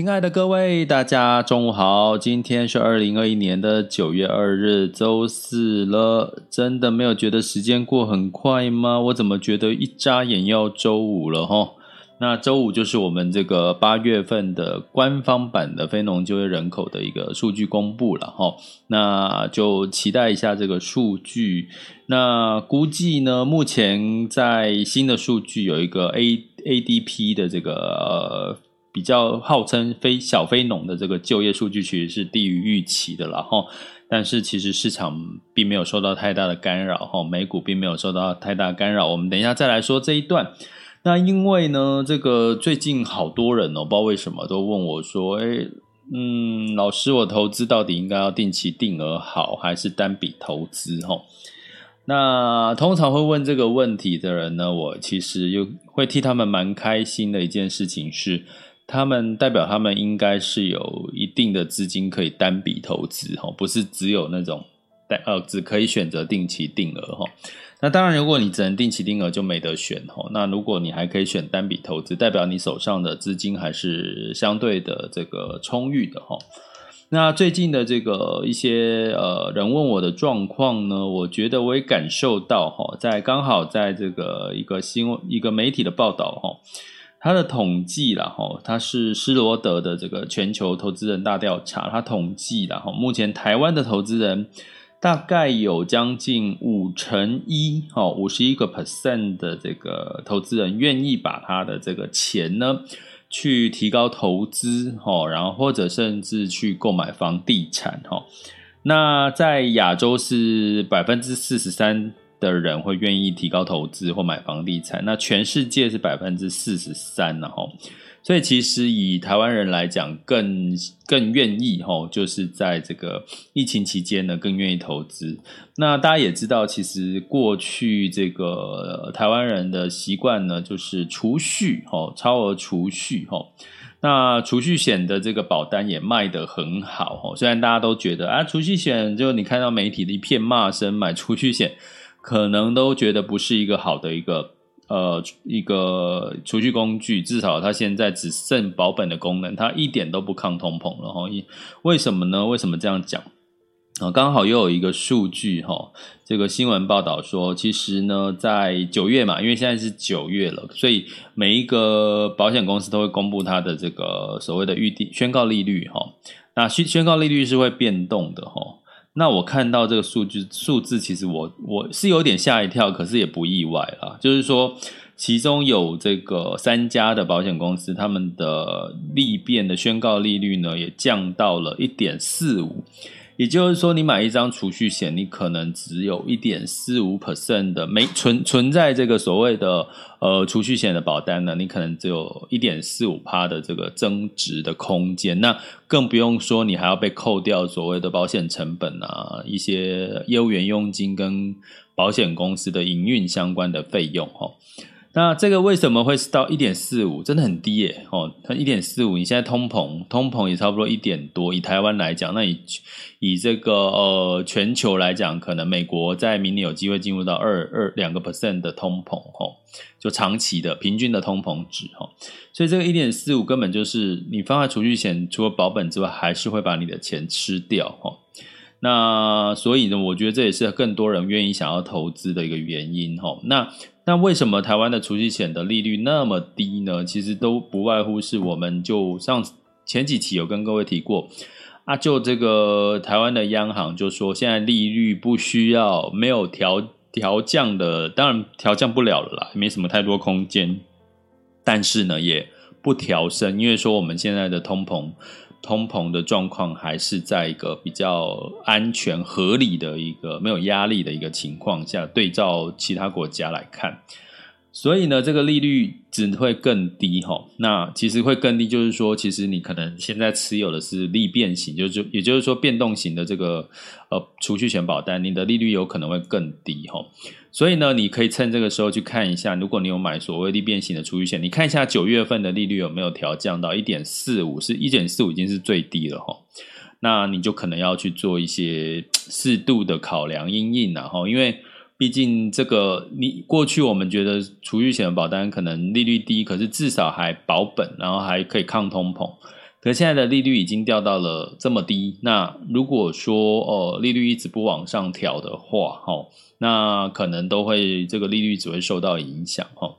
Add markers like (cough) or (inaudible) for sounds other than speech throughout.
亲爱的各位，大家中午好，今天是二零二一年的九月二日，周四了。真的没有觉得时间过很快吗？我怎么觉得一眨眼要周五了哈？那周五就是我们这个八月份的官方版的非农就业人口的一个数据公布了哈，那就期待一下这个数据。那估计呢，目前在新的数据有一个 A ADP 的这个呃比较号称非小非农的这个就业数据，其实是低于预期的了哈。但是其实市场并没有受到太大的干扰哈，美股并没有受到太大干扰。我们等一下再来说这一段。那因为呢，这个最近好多人哦，不知道为什么都问我说：“诶，嗯，老师，我投资到底应该要定期定额好，还是单笔投资？”哈，那通常会问这个问题的人呢，我其实又会替他们蛮开心的一件事情是，他们代表他们应该是有一定的资金可以单笔投资，哈，不是只有那种单呃，只可以选择定期定额，哈。那当然，如果你只能定期定额，就没得选哈。那如果你还可以选单笔投资，代表你手上的资金还是相对的这个充裕的哈。那最近的这个一些呃人问我的状况呢，我觉得我也感受到哈，在刚好在这个一个新一个媒体的报道哈，它的统计啦哈，它是施罗德的这个全球投资人大调查，它统计啦哈，目前台湾的投资人。大概有将近五成一，哦，五十一个 percent 的这个投资人愿意把他的这个钱呢，去提高投资，哈，然后或者甚至去购买房地产，哈。那在亚洲是百分之四十三的人会愿意提高投资或买房地产，那全世界是百分之四十三，然后。所以其实以台湾人来讲，更更愿意吼，就是在这个疫情期间呢，更愿意投资。那大家也知道，其实过去这个台湾人的习惯呢，就是储蓄吼，超额储蓄吼。那储蓄险的这个保单也卖得很好吼，虽然大家都觉得啊，储蓄险就你看到媒体的一片骂声，买储蓄险可能都觉得不是一个好的一个。呃，一个储蓄工具，至少它现在只剩保本的功能，它一点都不抗通膨了哈。为什么呢？为什么这样讲？啊，刚好又有一个数据哈，这个新闻报道说，其实呢，在九月嘛，因为现在是九月了，所以每一个保险公司都会公布它的这个所谓的预定宣告利率哈。那宣宣告利率是会变动的哈。那我看到这个数据数字，其实我我是有点吓一跳，可是也不意外啦。就是说，其中有这个三家的保险公司，他们的利变的宣告利率呢，也降到了一点四五。也就是说，你买一张储蓄险，你可能只有一点四五 percent 的没存存在这个所谓的呃储蓄险的保单呢，你可能只有一点四五趴的这个增值的空间。那更不用说你还要被扣掉所谓的保险成本啊，一些业务员佣金跟保险公司的营运相关的费用哈。那这个为什么会是到一点四五？真的很低耶！哦，它一点四五，你现在通膨，通膨也差不多一点多。以台湾来讲，那以以这个呃全球来讲，可能美国在明年有机会进入到二二两个 percent 的通膨，哦，就长期的平均的通膨值，哦，所以这个一点四五根本就是你放在储蓄险，除了保本之外，还是会把你的钱吃掉，哦。那所以呢，我觉得这也是更多人愿意想要投资的一个原因，哦。那那为什么台湾的储蓄险的利率那么低呢？其实都不外乎是我们就上前几期有跟各位提过啊，就这个台湾的央行就说现在利率不需要没有调调降的，当然调降不了了啦，没什么太多空间，但是呢也不调升，因为说我们现在的通膨。通膨的状况还是在一个比较安全合理的一个没有压力的一个情况下，对照其他国家来看。所以呢，这个利率只会更低哈。那其实会更低，就是说，其实你可能现在持有的是利变型，就是也就是说变动型的这个呃储蓄险保单，你的利率有可能会更低哈。所以呢，你可以趁这个时候去看一下，如果你有买所谓利变型的储蓄险，你看一下九月份的利率有没有调降到一点四五，是一点四五已经是最低了哈。那你就可能要去做一些适度的考量因应然后因为。毕竟，这个你过去我们觉得储蓄险的保单可能利率低，可是至少还保本，然后还可以抗通膨。可是现在的利率已经掉到了这么低，那如果说哦利率一直不往上调的话，哦，那可能都会这个利率只会受到影响，哦。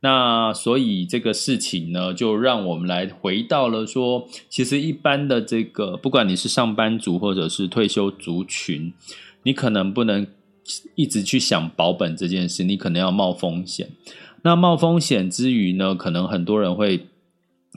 那所以这个事情呢，就让我们来回到了说，其实一般的这个，不管你是上班族或者是退休族群，你可能不能。一直去想保本这件事，你可能要冒风险。那冒风险之余呢，可能很多人会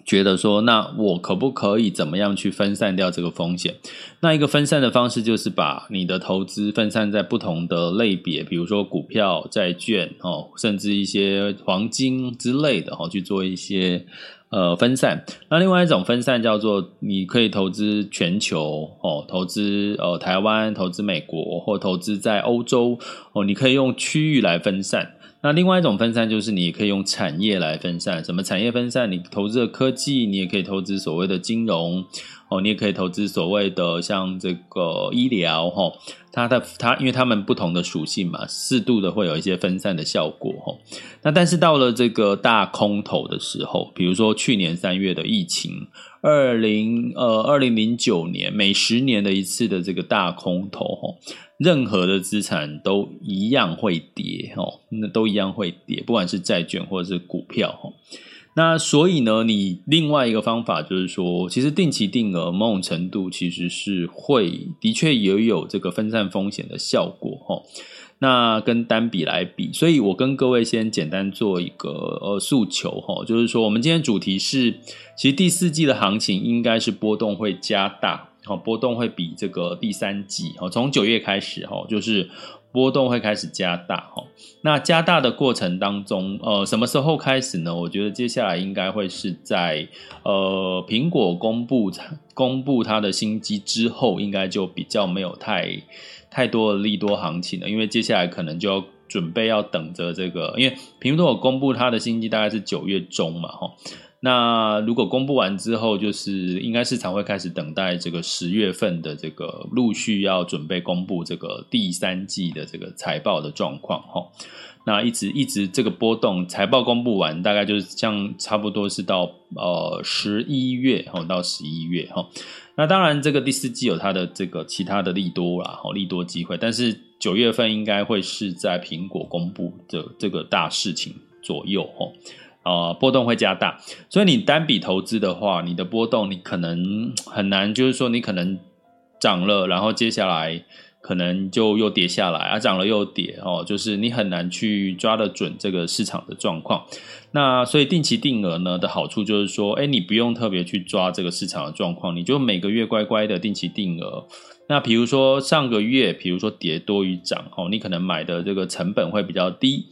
觉得说，那我可不可以怎么样去分散掉这个风险？那一个分散的方式就是把你的投资分散在不同的类别，比如说股票、债券哦，甚至一些黄金之类的哦，去做一些。呃，分散。那另外一种分散叫做，你可以投资全球哦，投资呃台湾，投资美国，或投资在欧洲哦，你可以用区域来分散。那另外一种分散就是，你可以用产业来分散。什么产业分散？你投资的科技，你也可以投资所谓的金融哦，你也可以投资所谓的像这个医疗哈。它的它，因为它们不同的属性嘛，适度的会有一些分散的效果哈。那但是到了这个大空头的时候，比如说去年三月的疫情，二零呃二零零九年每十年的一次的这个大空头哈，任何的资产都一样会跌哈，那都一样会跌，不管是债券或者是股票哈。那所以呢，你另外一个方法就是说，其实定期定额某种程度其实是会的确也有这个分散风险的效果哈。那跟单笔来比，所以我跟各位先简单做一个呃诉求哈，就是说我们今天主题是，其实第四季的行情应该是波动会加大，好，波动会比这个第三季哦，从九月开始哈，就是。波动会开始加大哈，那加大的过程当中，呃，什么时候开始呢？我觉得接下来应该会是在呃苹果公布公布它的新机之后，应该就比较没有太太多的利多行情了，因为接下来可能就要准备要等着这个，因为苹果公布它的新机大概是九月中嘛，哈。那如果公布完之后，就是应该市场会开始等待这个十月份的这个陆续要准备公布这个第三季的这个财报的状况哈。那一直一直这个波动，财报公布完，大概就是像差不多是到呃十一月哈，到十一月哈。那当然这个第四季有它的这个其他的利多啦，利多机会，但是九月份应该会是在苹果公布的这个大事情左右哈。啊，波动会加大，所以你单笔投资的话，你的波动你可能很难，就是说你可能涨了，然后接下来可能就又跌下来，啊，涨了又跌哦，就是你很难去抓得准这个市场的状况。那所以定期定额呢的好处就是说，哎，你不用特别去抓这个市场的状况，你就每个月乖乖的定期定额。那比如说上个月，比如说跌多于涨哦，你可能买的这个成本会比较低。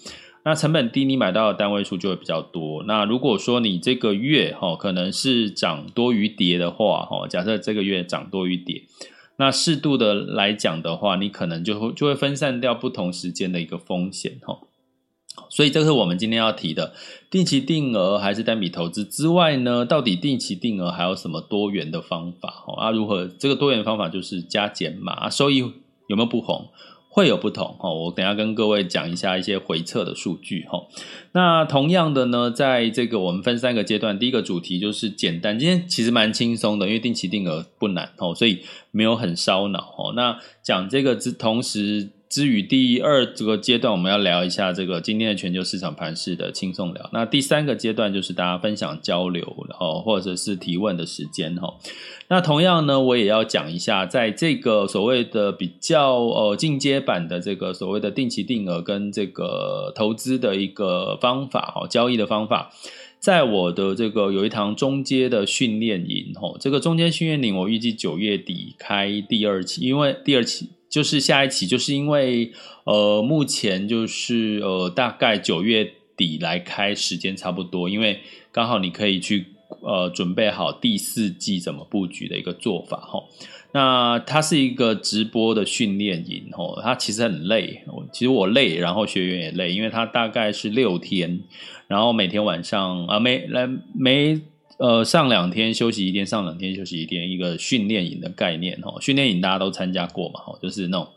那成本低，你买到的单位数就会比较多。那如果说你这个月哈可能是涨多于跌的话哈，假设这个月涨多于跌，那适度的来讲的话，你可能就会就会分散掉不同时间的一个风险哈。所以这是我们今天要提的定期定额还是单笔投资之外呢，到底定期定额还有什么多元的方法？哈啊，如何这个多元方法就是加减码，收益有没有不同？会有不同哦，我等下跟各位讲一下一些回测的数据哈。那同样的呢，在这个我们分三个阶段，第一个主题就是简单，今天其实蛮轻松的，因为定期定额不难哦，所以没有很烧脑哦。那讲这个之同时。至于第二这个阶段，我们要聊一下这个今天的全球市场盘势的轻松聊。那第三个阶段就是大家分享交流，然后，或者是提问的时间哈。那同样呢，我也要讲一下，在这个所谓的比较呃进阶版的这个所谓的定期定额跟这个投资的一个方法哦，交易的方法，在我的这个有一堂中阶的训练营吼，这个中阶训练营我预计九月底开第二期，因为第二期。就是下一期，就是因为呃，目前就是呃，大概九月底来开，时间差不多，因为刚好你可以去呃准备好第四季怎么布局的一个做法哈。那它是一个直播的训练营哈，它其实很累，其实我累，然后学员也累，因为它大概是六天，然后每天晚上啊、呃，每来每。呃，上两天休息一天，上两天休息一天，一个训练营的概念哦。训练营大家都参加过嘛，就是那种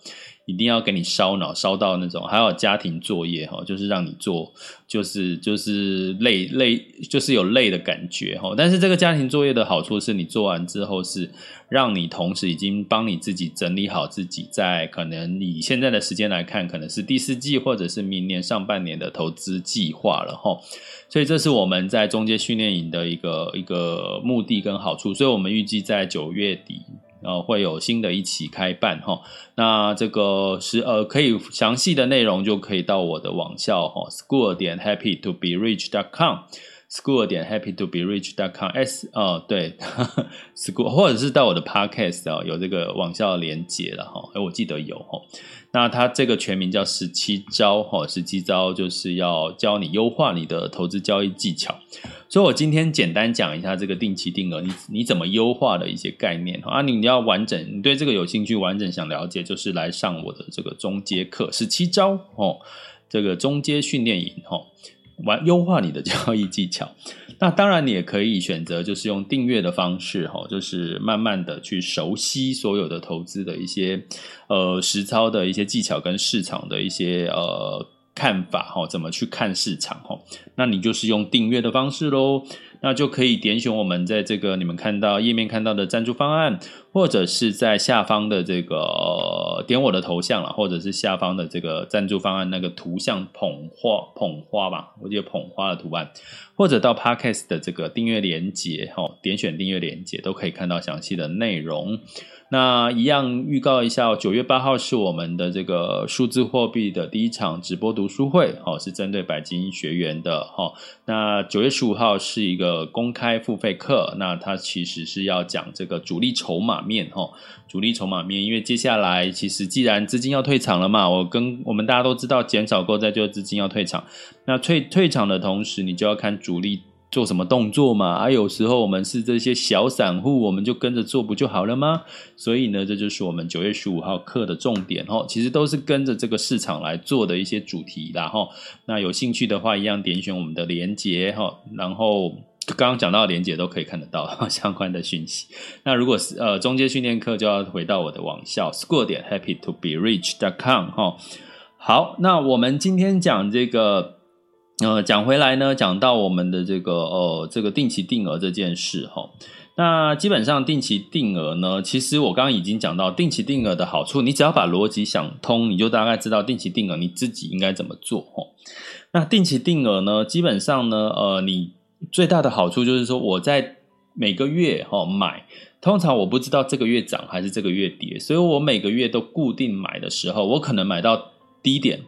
一定要给你烧脑，烧到那种，还有家庭作业哈，就是让你做，就是就是累累，就是有累的感觉哈。但是这个家庭作业的好处是你做完之后是让你同时已经帮你自己整理好自己在可能以现在的时间来看，可能是第四季或者是明年上半年的投资计划了哈。所以这是我们在中阶训练营的一个一个目的跟好处，所以我们预计在九月底，呃，会有新的一期开办哈。那这个是呃，可以详细的内容就可以到我的网校哈，school 点 happy to be rich dot com school 点 happy to be rich dot com s 呃对，school 或者是到我的 podcast 啊，有这个网校连接了哈，哎，我记得有哈。那它这个全名叫十七招哈，十七招就是要教你优化你的投资交易技巧。所以我今天简单讲一下这个定期定额，你你怎么优化的一些概念啊？你要完整，你对这个有兴趣，完整想了解，就是来上我的这个中阶课，十七招哦，这个中阶训练营哈，完优化你的交易技巧。(laughs) 那当然，你也可以选择就是用订阅的方式，哈，就是慢慢的去熟悉所有的投资的一些呃实操的一些技巧跟市场的一些呃看法，哈，怎么去看市场，哈，那你就是用订阅的方式喽。那就可以点选我们在这个你们看到页面看到的赞助方案，或者是在下方的这个、点我的头像了，或者是下方的这个赞助方案那个图像捧花捧花吧，我记得捧花的图案，或者到 Podcast 的这个订阅连结，哈，点选订阅连接都可以看到详细的内容。那一样预告一下，九月八号是我们的这个数字货币的第一场直播读书会，哦，是针对白金学员的，哈。那九月十五号是一个公开付费课，那它其实是要讲这个主力筹码面，哈，主力筹码面，因为接下来其实既然资金要退场了嘛，我跟我们大家都知道，减少购债就资金要退场，那退退场的同时，你就要看主力。做什么动作嘛？啊、有时候我们是这些小散户，我们就跟着做不就好了吗？所以呢，这就是我们九月十五号课的重点哈。其实都是跟着这个市场来做的一些主题啦哈。那有兴趣的话，一样点选我们的连接哈。然后刚刚讲到的连接都可以看得到 (laughs) 相关的讯息。那如果是呃中阶训练课，就要回到我的网校 school 点 happy to be rich dot com 哈。好，那我们今天讲这个。呃，讲回来呢，讲到我们的这个呃，这个定期定额这件事哈，那基本上定期定额呢，其实我刚刚已经讲到定期定额的好处，你只要把逻辑想通，你就大概知道定期定额你自己应该怎么做哈。那定期定额呢，基本上呢，呃，你最大的好处就是说，我在每个月哈买，通常我不知道这个月涨还是这个月跌，所以我每个月都固定买的时候，我可能买到低点。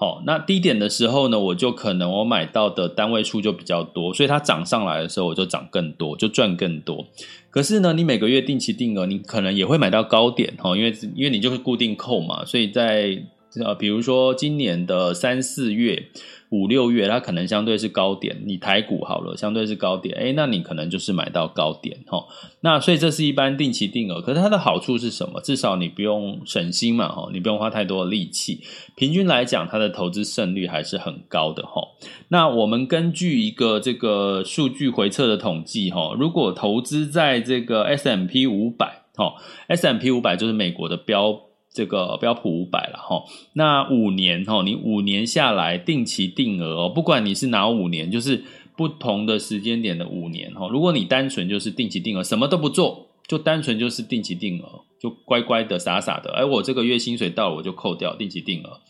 好，那低点的时候呢，我就可能我买到的单位数就比较多，所以它涨上来的时候，我就涨更多，就赚更多。可是呢，你每个月定期定额，你可能也会买到高点哈，因为因为你就是固定扣嘛，所以在呃，比如说今年的三四月。五六月，它可能相对是高点。你台股好了，相对是高点，诶，那你可能就是买到高点齁。那所以这是一般定期定额，可是它的好处是什么？至少你不用省心嘛，齁，你不用花太多的力气。平均来讲，它的投资胜率还是很高的齁。那我们根据一个这个数据回测的统计齁，如果投资在这个 S&P 五百齁，S&P 五百就是美国的标。这个标普五百了哈，那五年哈，你五年下来定期定额哦，不管你是哪五年，就是不同的时间点的五年哈。如果你单纯就是定期定额，什么都不做，就单纯就是定期定额，就乖乖的傻傻的，哎，我这个月薪水到了我就扣掉定期定额，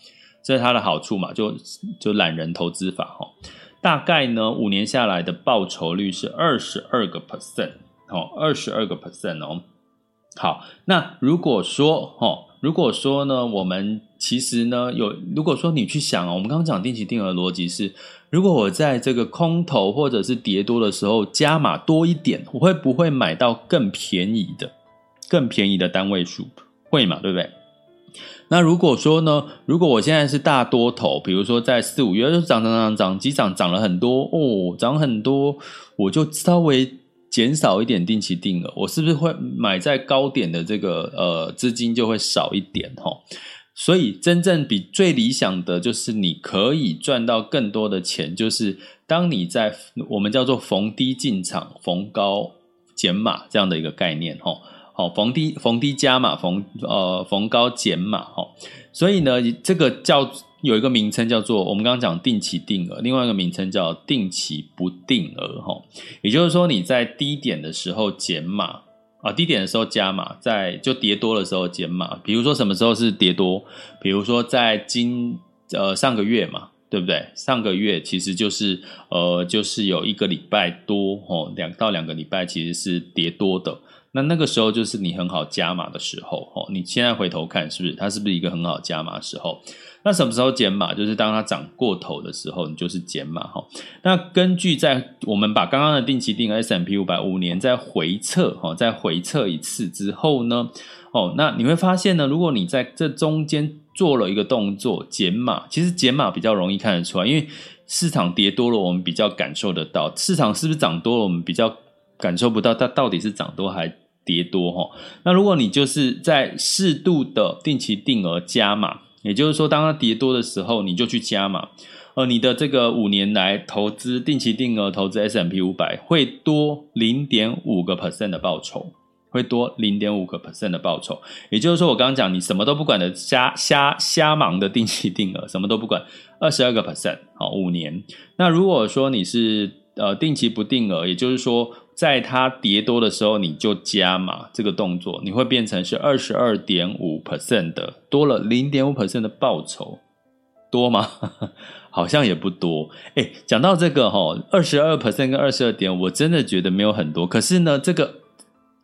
这是它的好处嘛，就就懒人投资法哈。大概呢，五年下来的报酬率是二十二个 percent 哦，二十二个 percent 哦。好，那如果说哦。如果说呢，我们其实呢有，如果说你去想啊，我们刚刚讲定期定额逻辑是，如果我在这个空头或者是跌多的时候加码多一点，我会不会买到更便宜的、更便宜的单位数？会嘛，对不对？那如果说呢，如果我现在是大多头，比如说在四五月就涨涨涨涨，急涨涨了很多哦，涨很多，我就稍微。减少一点定期定额，我是不是会买在高点的这个呃资金就会少一点齁？所以真正比最理想的就是你可以赚到更多的钱，就是当你在我们叫做逢低进场、逢高减码这样的一个概念齁。好，逢低逢低加码，逢呃逢高减码齁。所以呢，这个叫。有一个名称叫做我们刚刚讲定期定额，另外一个名称叫定期不定额，哈，也就是说你在低点的时候减码啊，低点的时候加码，在就跌多的时候减码。比如说什么时候是跌多？比如说在今呃上个月嘛，对不对？上个月其实就是呃就是有一个礼拜多哦，两到两个礼拜其实是跌多的。那那个时候就是你很好加码的时候，哦，你现在回头看是不是它是不是一个很好加码的时候？那什么时候减码？就是当它涨过头的时候，你就是减码哈。那根据在我们把刚刚的定期定额 S&P 五百五年再回测哈，再回测一次之后呢，哦，那你会发现呢，如果你在这中间做了一个动作减码，其实减码比较容易看得出来，因为市场跌多了，我们比较感受得到；市场是不是涨多了，我们比较感受不到它到底是涨多还跌多哈。那如果你就是在适度的定期定额加码。也就是说，当它跌多的时候，你就去加嘛，而你的这个五年来投资定期定额投资 S M P 五百会多零点五个 percent 的报酬，会多零点五个 percent 的报酬。也就是说，我刚刚讲你什么都不管的瞎瞎瞎忙的定期定额，什么都不管，二十二个 percent，好，五年。那如果说你是呃定期不定额，也就是说。在它跌多的时候，你就加码这个动作，你会变成是二十二点五 percent 的，多了零点五 percent 的报酬，多吗？(laughs) 好像也不多。诶，讲到这个哈，二十二 percent 跟二十二点，我真的觉得没有很多。可是呢，这个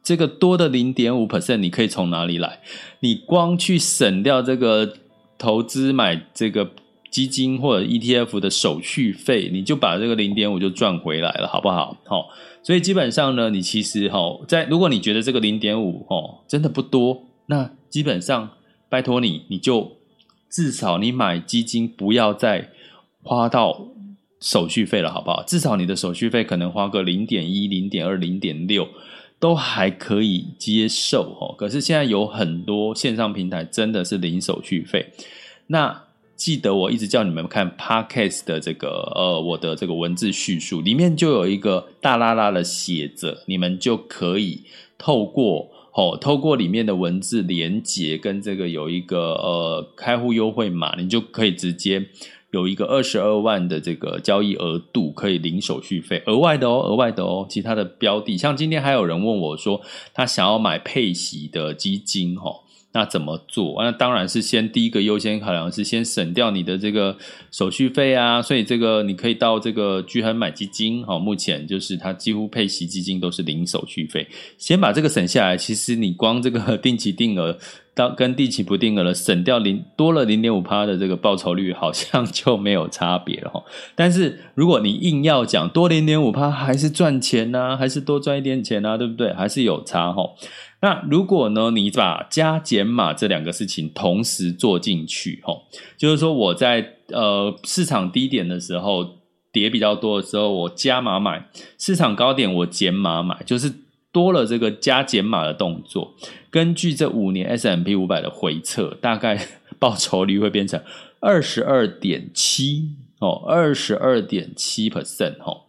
这个多的零点五 percent，你可以从哪里来？你光去省掉这个投资买这个基金或者 ETF 的手续费，你就把这个零点五就赚回来了，好不好？好。所以基本上呢，你其实哈，在如果你觉得这个零点五哦真的不多，那基本上拜托你，你就至少你买基金不要再花到手续费了，好不好？至少你的手续费可能花个零点一、零点二、零点六都还可以接受哦。可是现在有很多线上平台真的是零手续费，那。记得我一直叫你们看 Podcast 的这个呃，我的这个文字叙述里面就有一个大拉拉的写着，你们就可以透过哦，透过里面的文字连接跟这个有一个呃开户优惠码，你就可以直接有一个二十二万的这个交易额度，可以零手续费，额外的哦，额外的哦。其他的标的，像今天还有人问我说，他想要买配息的基金哈。那怎么做？那当然是先第一个优先考量是先省掉你的这个手续费啊，所以这个你可以到这个聚恒买基金，好，目前就是它几乎配息基金都是零手续费，先把这个省下来。其实你光这个 (laughs) 定期定额当跟定期不定额的省掉零多了零点五趴的这个报酬率，好像就没有差别了哈。但是如果你硬要讲多零点五趴还是赚钱呢、还是多赚一点钱呢、啊，对不对？还是有差哈。那如果呢，你把加减码这两个事情同时做进去哈，就是说我在呃市场低点的时候跌比较多的时候，我加码买；市场高点我减码买，就是。多了这个加减码的动作，根据这五年 S M P 五百的回测，大概 (laughs) 报酬率会变成二十二点七哦，二十二点七 percent 哦，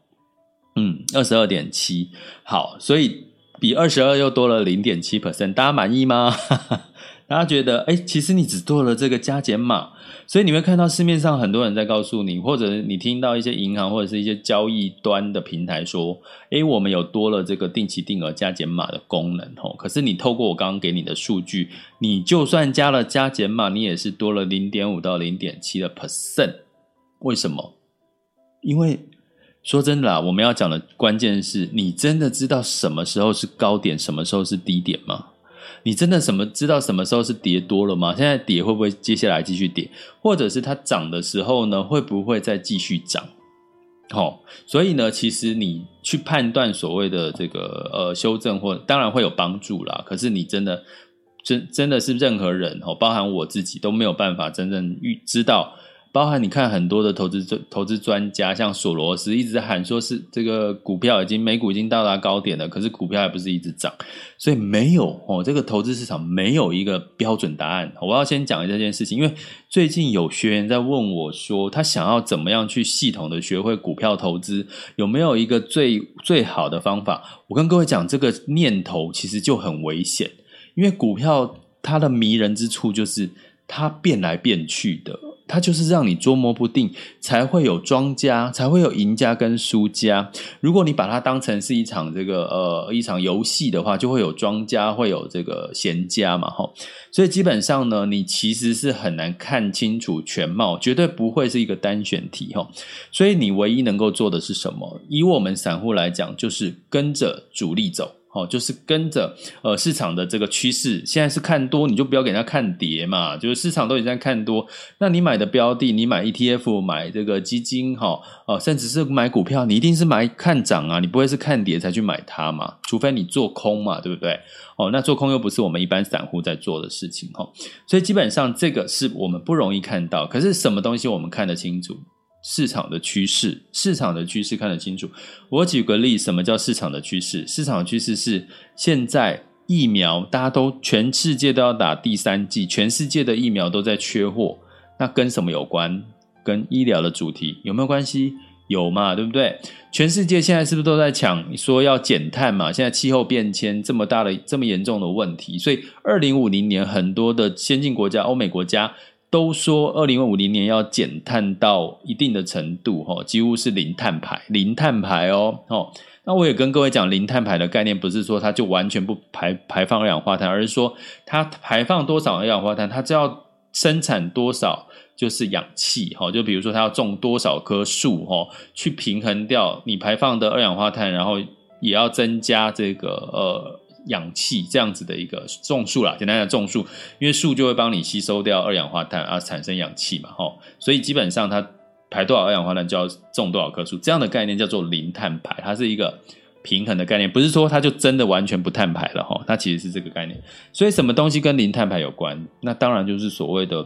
嗯，二十二点七，好，所以比二十二又多了零点七 percent，大家满意吗？(laughs) 大家觉得，哎，其实你只做了这个加减码。所以你会看到市面上很多人在告诉你，或者你听到一些银行或者是一些交易端的平台说：“诶，我们有多了这个定期定额加减码的功能哦。”可是你透过我刚刚给你的数据，你就算加了加减码，你也是多了零点五到零点七的 percent。为什么？因为说真的啦，我们要讲的关键是你真的知道什么时候是高点，什么时候是低点吗？你真的什么知道什么时候是跌多了吗？现在跌会不会接下来继续跌，或者是它涨的时候呢，会不会再继续涨？好、哦，所以呢，其实你去判断所谓的这个呃修正或当然会有帮助啦。可是你真的真真的是任何人哦，包含我自己都没有办法真正预知道。包含你看很多的投资专投资专家，像索罗斯一直喊说是这个股票已经美股已经到达高点了，可是股票还不是一直涨，所以没有哦，这个投资市场没有一个标准答案。我要先讲这件事情，因为最近有学员在问我说，他想要怎么样去系统的学会股票投资，有没有一个最最好的方法？我跟各位讲，这个念头其实就很危险，因为股票它的迷人之处就是它变来变去的。它就是让你捉摸不定，才会有庄家，才会有赢家跟输家。如果你把它当成是一场这个呃一场游戏的话，就会有庄家，会有这个闲家嘛，吼。所以基本上呢，你其实是很难看清楚全貌，绝对不会是一个单选题，吼。所以你唯一能够做的是什么？以我们散户来讲，就是跟着主力走。哦，就是跟着呃市场的这个趋势，现在是看多，你就不要给人家看跌嘛。就是市场都已经在看多，那你买的标的，你买 ETF，买这个基金，哈，哦，甚至是买股票，你一定是买看涨啊，你不会是看跌才去买它嘛？除非你做空嘛，对不对？哦，那做空又不是我们一般散户在做的事情，哈。所以基本上这个是我们不容易看到，可是什么东西我们看得清楚？市场的趋势，市场的趋势看得清楚。我举个例，什么叫市场的趋势？市场的趋势是现在疫苗大家都全世界都要打第三剂，全世界的疫苗都在缺货，那跟什么有关？跟医疗的主题有没有关系？有嘛，对不对？全世界现在是不是都在抢说要减碳嘛？现在气候变迁这么大的、这么严重的问题，所以二零五零年很多的先进国家、欧美国家。都说二零五零年要减碳到一定的程度，哈，几乎是零碳排，零碳排哦，哦，那我也跟各位讲，零碳排的概念不是说它就完全不排排放二氧化碳，而是说它排放多少二氧化碳，它就要生产多少就是氧气，哈，就比如说它要种多少棵树，哈，去平衡掉你排放的二氧化碳，然后也要增加这个呃。氧气这样子的一个种树啦，简单的种树，因为树就会帮你吸收掉二氧化碳而产生氧气嘛，吼，所以基本上它排多少二氧化碳就要种多少棵树，这样的概念叫做零碳排，它是一个平衡的概念，不是说它就真的完全不碳排了，吼，它其实是这个概念。所以什么东西跟零碳排有关？那当然就是所谓的。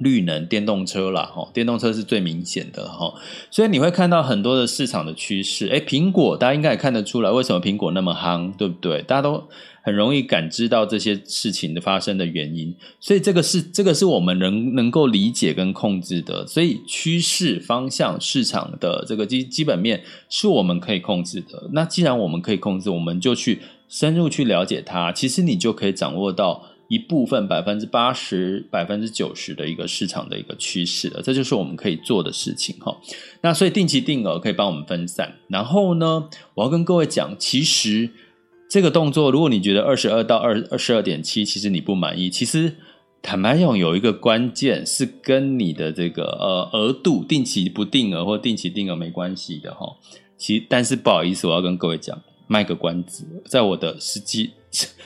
绿能电动车啦，哈，电动车是最明显的哈，所以你会看到很多的市场的趋势。诶，苹果大家应该也看得出来，为什么苹果那么夯，对不对？大家都很容易感知到这些事情的发生的原因，所以这个是这个是我们能能够理解跟控制的。所以趋势方向、市场的这个基基本面是我们可以控制的。那既然我们可以控制，我们就去深入去了解它，其实你就可以掌握到。一部分百分之八十、百分之九十的一个市场的一个趋势了，这就是我们可以做的事情哈。那所以定期定额可以帮我们分散。然后呢，我要跟各位讲，其实这个动作，如果你觉得二十二到二二十二点七，其实你不满意，其实坦白讲，有一个关键是跟你的这个呃额度定期不定额或定期定额没关系的哈。其但是不好意思，我要跟各位讲，卖个关子，在我的实际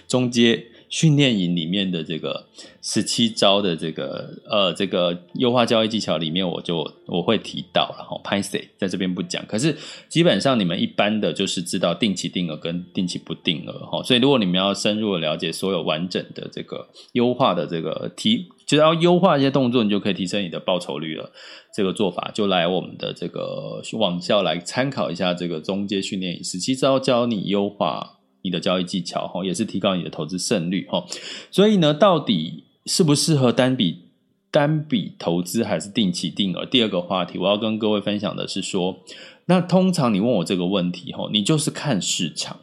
中阶。训练营里面的这个十七招的这个呃这个优化交易技巧里面，我就我会提到，然后拍谁在这边不讲。可是基本上你们一般的就是知道定期定额跟定期不定额哈，所以如果你们要深入的了解所有完整的这个优化的这个提，就是要优化一些动作，你就可以提升你的报酬率了。这个做法就来我们的这个网校来参考一下这个中阶训练营十七招教你优化你的交易技巧哈，也是提高你的投资胜率哈。所以呢，到底适不适合单笔单笔投资还是定期定额？第二个话题我要跟各位分享的是说，那通常你问我这个问题哈，你就是看市场。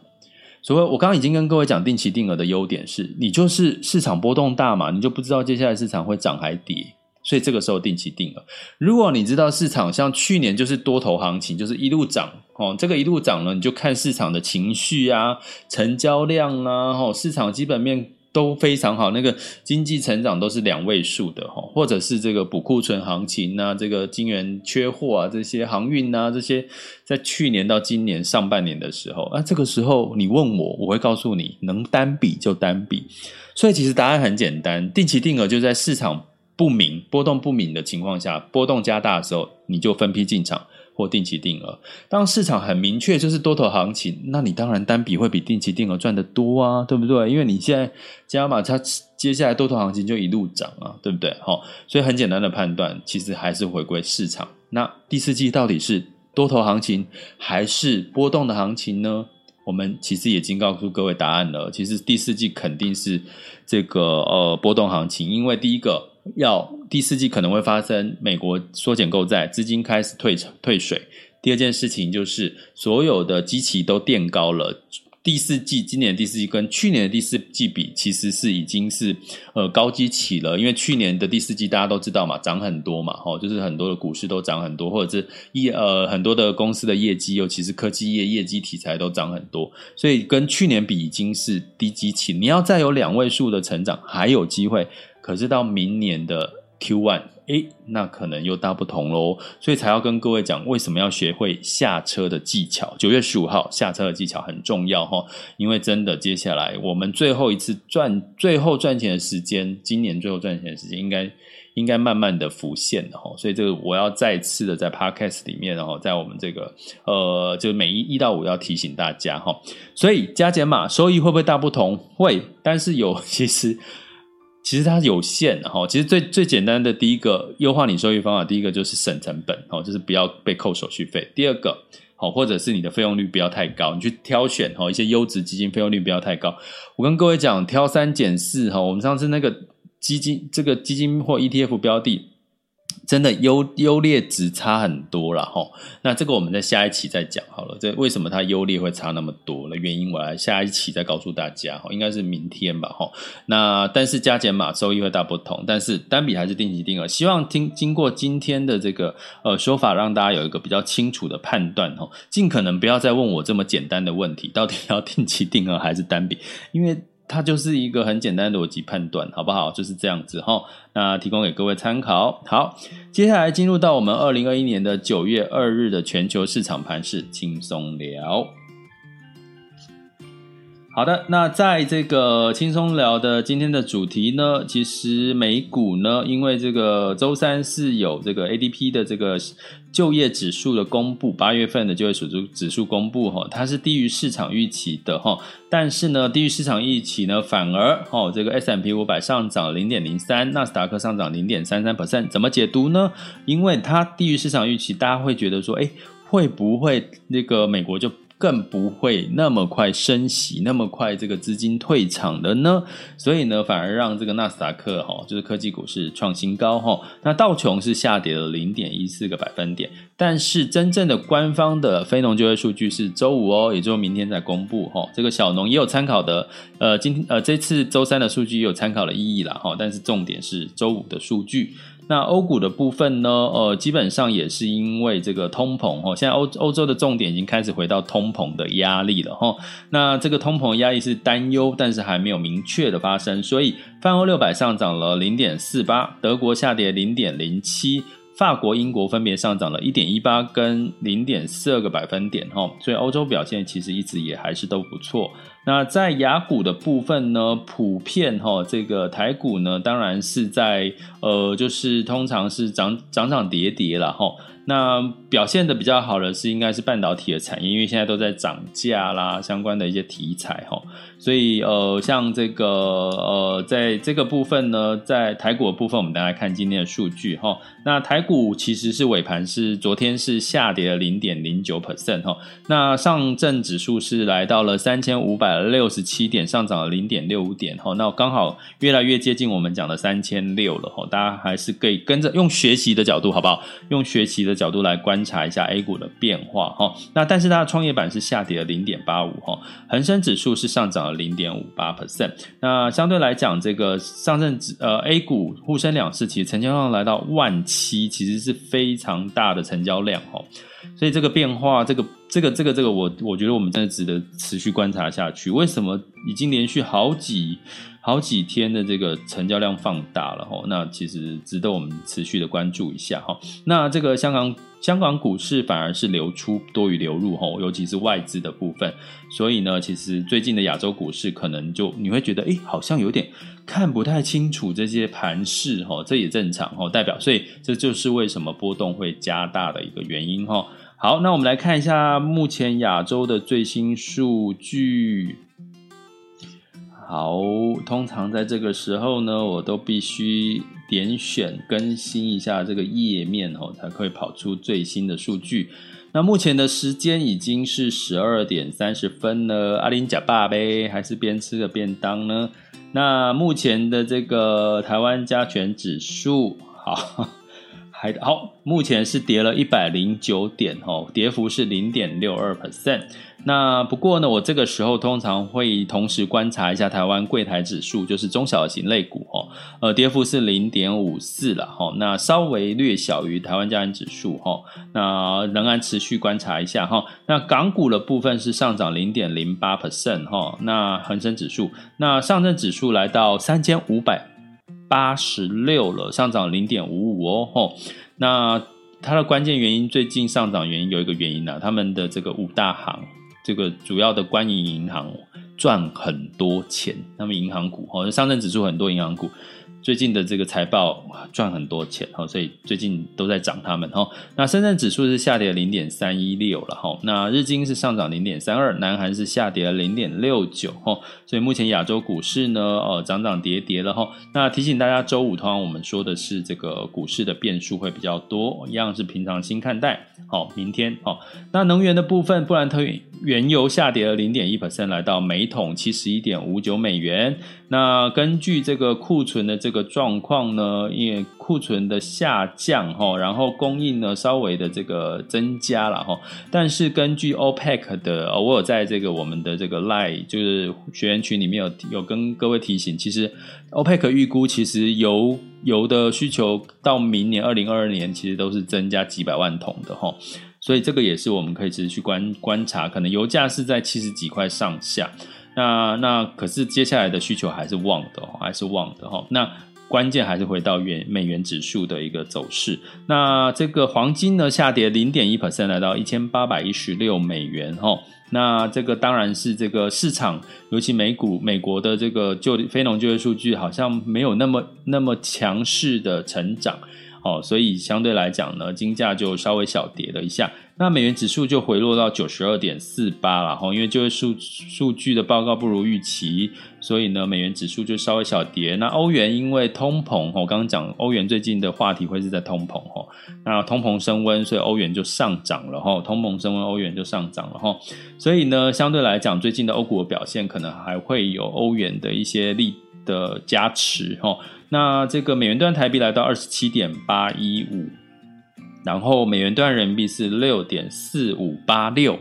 所以，我刚刚已经跟各位讲定期定额的优点是，你就是市场波动大嘛，你就不知道接下来市场会涨还跌。所以这个时候定期定额，如果你知道市场像去年就是多头行情，就是一路涨哦，这个一路涨呢，你就看市场的情绪啊、成交量啊，哦，市场基本面都非常好，那个经济成长都是两位数的哈，或者是这个补库存行情啊，这个金元缺货啊，这些航运啊，这些在去年到今年上半年的时候，啊，这个时候你问我，我会告诉你，能单笔就单笔。所以其实答案很简单，定期定额就在市场。不明波动不明的情况下，波动加大的时候，你就分批进场或定期定额。当市场很明确就是多头行情，那你当然单笔会比定期定额赚得多啊，对不对？因为你现在加码，它接下来多头行情就一路涨啊，对不对？好，所以很简单的判断，其实还是回归市场。那第四季到底是多头行情还是波动的行情呢？我们其实已经告诉各位答案了。其实第四季肯定是这个呃波动行情，因为第一个。要第四季可能会发生美国缩减购债，资金开始退退水。第二件事情就是所有的基期都垫高了。第四季，今年第四季跟去年的第四季比，其实是已经是呃高基期了。因为去年的第四季大家都知道嘛，涨很多嘛，哦，就是很多的股市都涨很多，或者是业呃很多的公司的业绩，尤其是科技业业绩题材都涨很多，所以跟去年比已经是低基期。你要再有两位数的成长，还有机会。可是到明年的 Q one，诶，那可能又大不同喽，所以才要跟各位讲，为什么要学会下车的技巧。九月十五号下车的技巧很重要哈，因为真的接下来我们最后一次赚、最后赚钱的时间，今年最后赚钱的时间应该应该慢慢的浮现的哈，所以这个我要再次的在 Podcast 里面，然后在我们这个呃，就每一一到五要提醒大家哈，所以加减码收益会不会大不同？会，但是有 (laughs) 其实。其实它有限哈，其实最最简单的第一个优化你收益方法，第一个就是省成本哦，就是不要被扣手续费。第二个，好，或者是你的费用率不要太高，你去挑选哈一些优质基金，费用率不要太高。我跟各位讲，挑三拣四哈，我们上次那个基金，这个基金或 ETF 标的。真的优优劣值差很多了哈，那这个我们在下一期再讲好了。这为什么它优劣会差那么多的原因，我来下一期再告诉大家哈，应该是明天吧哈。那但是加减码收益会大不同，但是单笔还是定期定额。希望听经过今天的这个呃说法，让大家有一个比较清楚的判断哈，尽可能不要再问我这么简单的问题，到底要定期定额还是单笔，因为。它就是一个很简单的逻辑判断，好不好？就是这样子哈。那提供给各位参考。好，接下来进入到我们二零二一年的九月二日的全球市场盘势轻松聊。好的，那在这个轻松聊的今天的主题呢，其实美股呢，因为这个周三是有这个 ADP 的这个就业指数的公布，八月份的就业指数指数公布哈，它是低于市场预期的哈，但是呢，低于市场预期呢，反而哈这个 S M P 五百上涨零点零三，纳斯达克上涨零点三三 percent，怎么解读呢？因为它低于市场预期，大家会觉得说，诶，会不会那个美国就更不会那么快升息，那么快这个资金退场的呢，所以呢，反而让这个纳斯达克哈，就是科技股市创新高哈。那道琼是下跌了零点一四个百分点，但是真正的官方的非农就业数据是周五哦，也就是明天再公布哈。这个小农也有参考的，呃，今天呃这次周三的数据也有参考的意义啦哈，但是重点是周五的数据。那欧股的部分呢？呃，基本上也是因为这个通膨哈，现在欧欧洲的重点已经开始回到通膨的压力了哈。那这个通膨压力是担忧，但是还没有明确的发生，所以泛欧六百上涨了零点四八，德国下跌零点零七，法国、英国分别上涨了一点一八跟零点四二个百分点哈。所以欧洲表现其实一直也还是都不错。那在雅股的部分呢，普遍哈，这个台股呢，当然是在呃，就是通常是涨涨涨跌跌了哈。那表现的比较好的是应该是半导体的产业，因为现在都在涨价啦，相关的一些题材哈。所以呃，像这个呃，在这个部分呢，在台股的部分，我们大家看今天的数据哈。那台股其实是尾盘是昨天是下跌了零点零九 percent 哈。那上证指数是来到了三千五百六十七点，上涨了零点六五点哈。那刚好越来越接近我们讲的三千六了哈。大家还是可以跟着用学习的角度好不好？用学习的角度来观察一下 A 股的变化哈。那但是它的创业板是下跌了零点八五哈，恒生指数是上涨了。零点五八 percent，那相对来讲，这个上证指呃 A 股沪深两市其实成交量来到万七，其实是非常大的成交量哦。所以这个变化，这个这个这个这个，我我觉得我们真的值得持续观察下去。为什么已经连续好几好几天的这个成交量放大了哈？那其实值得我们持续的关注一下哈。那这个香港。香港股市反而是流出多于流入吼，尤其是外资的部分。所以呢，其实最近的亚洲股市可能就你会觉得，诶，好像有点看不太清楚这些盘势吼，这也正常吼，代表，所以这就是为什么波动会加大的一个原因吼。好，那我们来看一下目前亚洲的最新数据。好，通常在这个时候呢，我都必须。点选更新一下这个页面哦，才可以跑出最新的数据。那目前的时间已经是十二点三十分了。阿林假爸呗，还是边吃个便当呢？那目前的这个台湾加权指数，好。还好，目前是跌了一百零九点哦，跌幅是零点六二 percent。那不过呢，我这个时候通常会同时观察一下台湾柜台指数，就是中小型类股哦，呃，跌幅是零点五四了哈，那稍微略小于台湾加权指数哈，那仍然持续观察一下哈。那港股的部分是上涨零点零八 percent 哈，那恒生指数，那上证指数来到三千五百。八十六了，上涨零点五五哦吼。那它的关键原因，最近上涨原因有一个原因呢、他们的这个五大行，这个主要的关营银行赚很多钱，那么银行股哦，上证指数很多银行股。最近的这个财报赚很多钱哈，所以最近都在涨他们哈。那深圳指数是下跌零点三一六了哈。那日经是上涨零点三二，南韩是下跌了零点六九哈。所以目前亚洲股市呢，呃，涨涨跌跌了哈。那提醒大家，周五通常我们说的是这个股市的变数会比较多，一样是平常心看待。好，明天好。那能源的部分，布兰特原油下跌了零点一 percent，来到每桶七十一点五九美元。那根据这个库存的这个状况呢，因为库存的下降哈，然后供应呢稍微的这个增加了哈。但是根据 OPEC 的，我有在这个我们的这个 Line 就是学员群里面有有跟各位提醒，其实 OPEC 预估其实油油的需求到明年二零二二年其实都是增加几百万桶的哈。所以这个也是我们可以持续观观察，可能油价是在七十几块上下，那那可是接下来的需求还是旺的，哦还是旺的哈。那关键还是回到元美元指数的一个走势。那这个黄金呢，下跌零点一 percent，来到一千八百一十六美元哈。那这个当然是这个市场，尤其美股美国的这个就非农就业数据好像没有那么那么强势的成长。哦，所以相对来讲呢，金价就稍微小跌了一下。那美元指数就回落到九十二点四八了哈，因为就业数数据的报告不如预期，所以呢，美元指数就稍微小跌。那欧元因为通膨，我刚刚讲欧元最近的话题会是在通膨哈，那通膨升温，所以欧元就上涨了哈，通膨升温，欧元就上涨了哈。所以呢，相对来讲，最近的欧股表现可能还会有欧元的一些力的加持哈。那这个美元兑台币来到二十七点八一五，然后美元兑人民币是六点四五八六。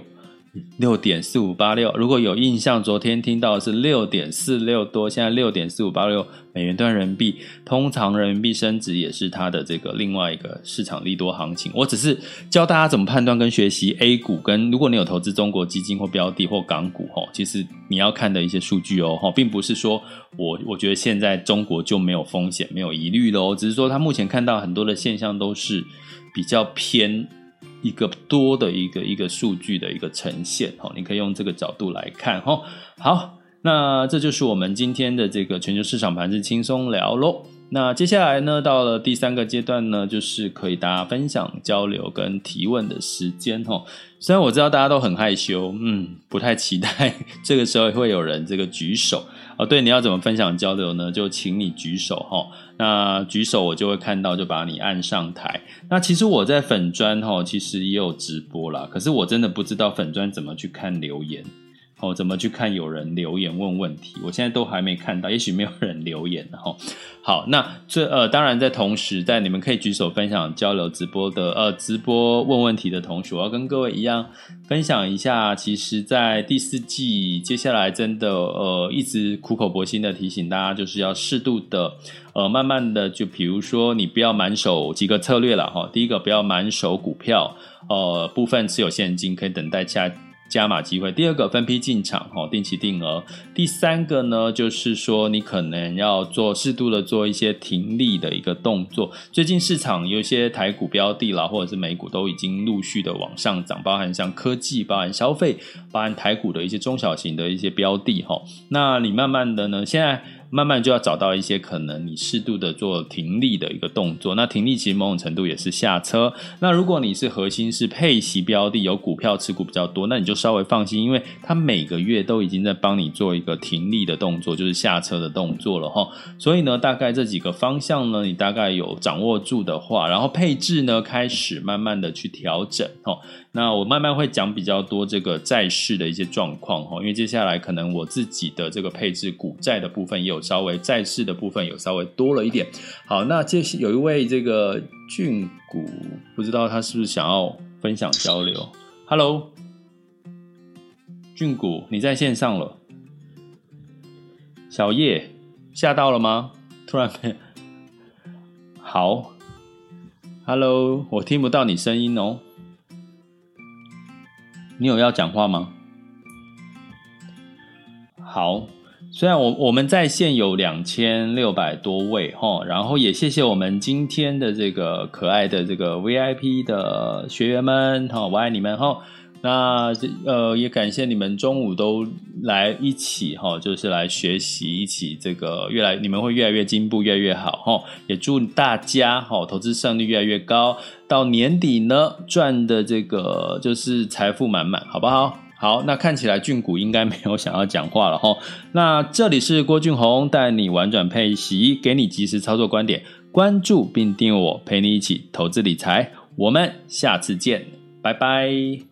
六点四五八六，如果有印象，昨天听到的是六点四六多，现在六点四五八六美元兑人民币。通常人民币升值也是它的这个另外一个市场利多行情。我只是教大家怎么判断跟学习 A 股，跟如果你有投资中国基金或标的或港股吼，其实你要看的一些数据哦吼，并不是说我我觉得现在中国就没有风险、没有疑虑喽，只是说他目前看到很多的现象都是比较偏。一个多的一个一个数据的一个呈现哦，你可以用这个角度来看哦。好，那这就是我们今天的这个全球市场盘是轻松聊喽。那接下来呢，到了第三个阶段呢，就是可以大家分享、交流跟提问的时间哦。虽然我知道大家都很害羞，嗯，不太期待这个时候会有人这个举手哦。对，你要怎么分享交流呢？就请你举手哈。那举手我就会看到，就把你按上台。那其实我在粉砖哈，其实也有直播啦，可是我真的不知道粉砖怎么去看留言。哦，怎么去看有人留言问问题？我现在都还没看到，也许没有人留言哈。好，那这呃，当然在同时，在你们可以举手分享交流直播的呃直播问问题的同时，我要跟各位一样分享一下。其实，在第四季接下来真的呃一直苦口婆心的提醒大家，就是要适度的呃慢慢的，就比如说你不要满手几个策略了哈。第一个不要满手股票，呃部分持有现金，可以等待下。加码机会，第二个分批进场，哈，定期定额。第三个呢，就是说你可能要做适度的做一些停利的一个动作。最近市场有些台股标的啦，或者是美股都已经陆续的往上涨，包含像科技、包含消费、包含台股的一些中小型的一些标的，哈。那你慢慢的呢，现在。慢慢就要找到一些可能你适度的做停利的一个动作。那停利其实某种程度也是下车。那如果你是核心是配息标的，有股票持股比较多，那你就稍微放心，因为它每个月都已经在帮你做一个停利的动作，就是下车的动作了哈。所以呢，大概这几个方向呢，你大概有掌握住的话，然后配置呢开始慢慢的去调整哈。那我慢慢会讲比较多这个债市的一些状况哈，因为接下来可能我自己的这个配置股债的部分也有稍微债市的部分有稍微多了一点。好，那这有一位这个俊谷，不知道他是不是想要分享交流？Hello，俊谷，你在线上了？小叶吓到了吗？突然没好，Hello，我听不到你声音哦。你有要讲话吗？好，虽然我我们在线有两千六百多位哈，然后也谢谢我们今天的这个可爱的这个 VIP 的学员们哈，我爱你们吼。那呃，也感谢你们中午都来一起哈，就是来学习，一起这个越来你们会越来越进步，越来越好哈。也祝大家哈投资胜率越来越高，到年底呢赚的这个就是财富满满，好不好？好，那看起来俊谷应该没有想要讲话了哈。那这里是郭俊宏带你玩转配息，给你及时操作观点，关注并订阅我，陪你一起投资理财。我们下次见，拜拜。